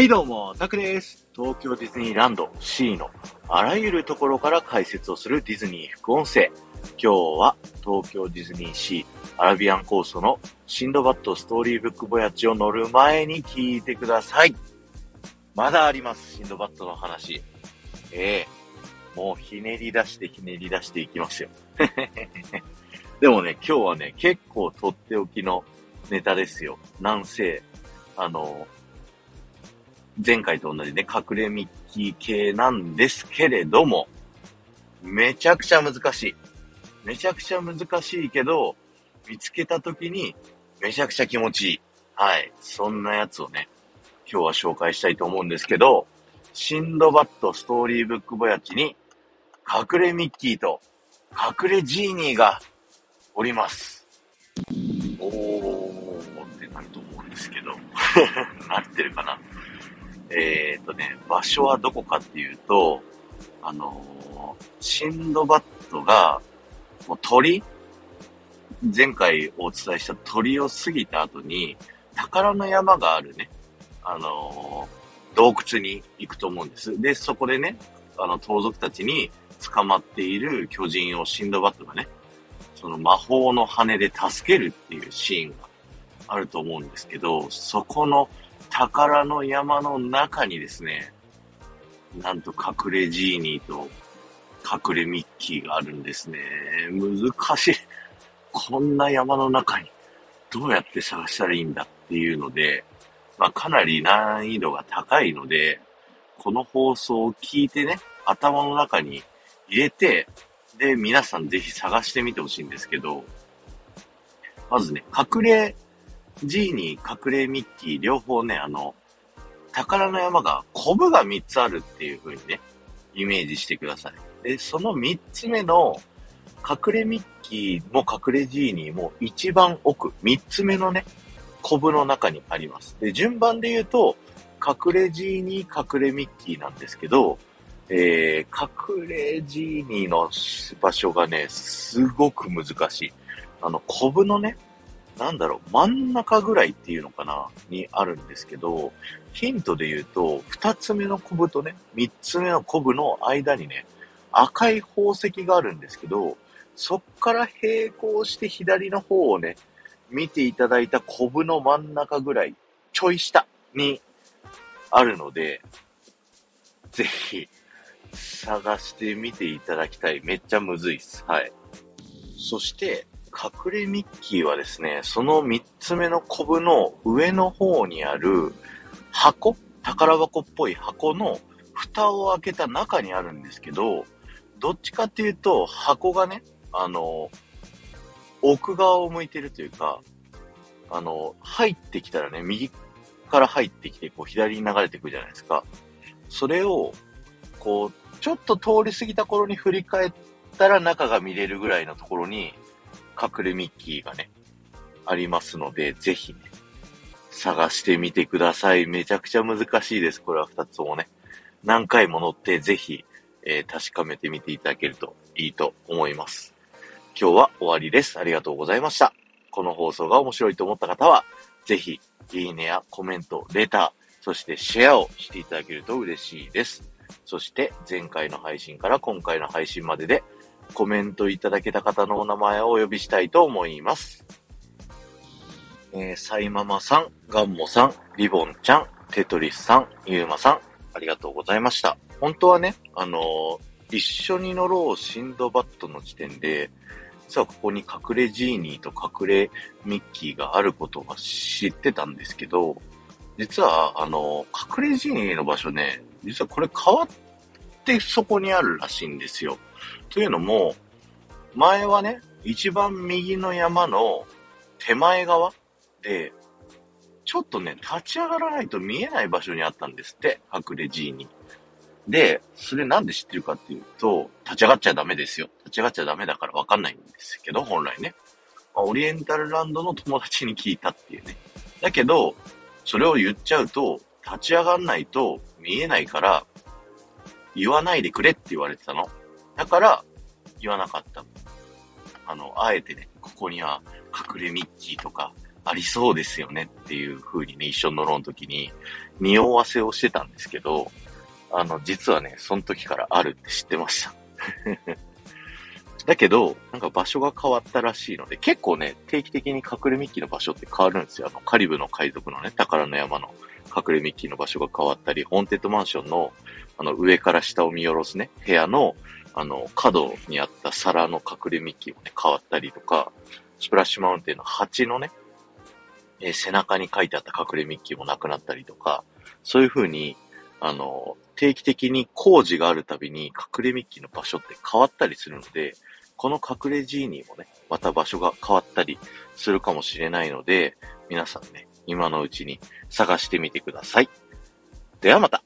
はいどうも、タクです。東京ディズニーランド C のあらゆるところから解説をするディズニー副音声。今日は東京ディズニーシーアラビアンコーストのシンドバッドストーリーブックボヤッチを乗る前に聞いてください。まだあります、シンドバッドの話。ええー、もうひねり出してひねり出していきますよ。でもね、今日はね、結構とっておきのネタですよ。なんせ、あの、前回と同じね、隠れミッキー系なんですけれども、めちゃくちゃ難しい。めちゃくちゃ難しいけど、見つけた時にめちゃくちゃ気持ちいい。はい。そんなやつをね、今日は紹介したいと思うんですけど、シンドバッドストーリーブックボヤチに、隠れミッキーと隠れジーニーがおります。おーってなると思うんですけど、なってるかな？えっ、ー、とね、場所はどこかっていうと、あのー、シンドバッドが、もう鳥前回お伝えした鳥を過ぎた後に、宝の山があるね、あのー、洞窟に行くと思うんです。で、そこでね、あの、盗賊たちに捕まっている巨人をシンドバッドがね、その魔法の羽で助けるっていうシーンがあると思うんですけど、そこの宝の山の中にですね、なんと隠れジーニーと隠れミッキーがあるんですね。難しい。こんな山の中にどうやって探したらいいんだっていうので、まあかなり難易度が高いので、この放送を聞いてね、頭の中に入れて、で、皆さんぜひ探してみてほしいんですけど、まずね、隠れ G に隠れミッキー両方ね、あの、宝の山が、コブが3つあるっていう風にね、イメージしてください。で、その3つ目の、隠れミッキーも隠れジーニーも一番奥、3つ目のね、コブの中にあります。で、順番で言うと、隠れジーニー、隠れミッキーなんですけど、えー、隠れジーニーの場所がね、すごく難しい。あの、コブのね、なんだろう、真ん中ぐらいっていうのかなにあるんですけど、ヒントで言うと、二つ目のコブとね、三つ目のコブの間にね、赤い宝石があるんですけど、そっから並行して左の方をね、見ていただいたコブの真ん中ぐらい、ちょい下にあるので、ぜひ、探してみていただきたい。めっちゃむずいっす。はい。そして、隠れミッキーはですね、その3つ目のコブの上の方にある箱宝箱っぽい箱の蓋を開けた中にあるんですけど、どっちかっていうと、箱がね、あの、奥側を向いてるというか、あの、入ってきたらね、右から入ってきて、こう左に流れていくじゃないですか。それを、こう、ちょっと通り過ぎた頃に振り返ったら中が見れるぐらいのところに、隠れミッキーがね、ありますので、ぜひね、探してみてください。めちゃくちゃ難しいです。これは二つともね。何回も乗ってぜひ、えー、確かめてみていただけるといいと思います。今日は終わりです。ありがとうございました。この放送が面白いと思った方は、ぜひ、いいねやコメント、レター、そしてシェアをしていただけると嬉しいです。そして、前回の配信から今回の配信までで、コメントいただけた方のお名前をお呼びしたいと思います。えー、サイママさん、ガンモさん、リボンちゃん、テトリスさん、ユーマさん、ありがとうございました。本当はね、あのー、一緒に乗ろうシンドバッドの時点で、実はここに隠れジーニーと隠れミッキーがあることは知ってたんですけど、実は、あのー、隠れジーニーの場所ね、実はこれ変わってそこにあるらしいんですよ。というのも、前はね、一番右の山の手前側で、ちょっとね、立ち上がらないと見えない場所にあったんですって、隠れ G に。で、それなんで知ってるかっていうと、立ち上がっちゃダメですよ。立ち上がっちゃダメだからわかんないんですけど、本来ね。まあ、オリエンタルランドの友達に聞いたっていうね。だけど、それを言っちゃうと、立ち上がんないと見えないから、言わないでくれって言われてたの。だから、言わなかった。あの、あえてね、ここには隠れミッキーとか、ありそうですよねっていう風にね、一緒に乗ろうの時に、匂わせをしてたんですけど、あの、実はね、その時からあるって知ってました。だけど、なんか場所が変わったらしいので、結構ね、定期的に隠れミッキーの場所って変わるんですよ。あの、カリブの海賊のね、宝の山の隠れミッキーの場所が変わったり、ホーンテッドマンションの、あの、上から下を見下ろすね、部屋の、あの、角にあった皿の隠れミッキーもね、変わったりとか、スプラッシュマウンテンの鉢のね、えー、背中に書いてあった隠れミッキーもなくなったりとか、そういう風に、あの、定期的に工事があるたびに隠れミッキーの場所って変わったりするので、この隠れジーニーもね、また場所が変わったりするかもしれないので、皆さんね、今のうちに探してみてください。ではまた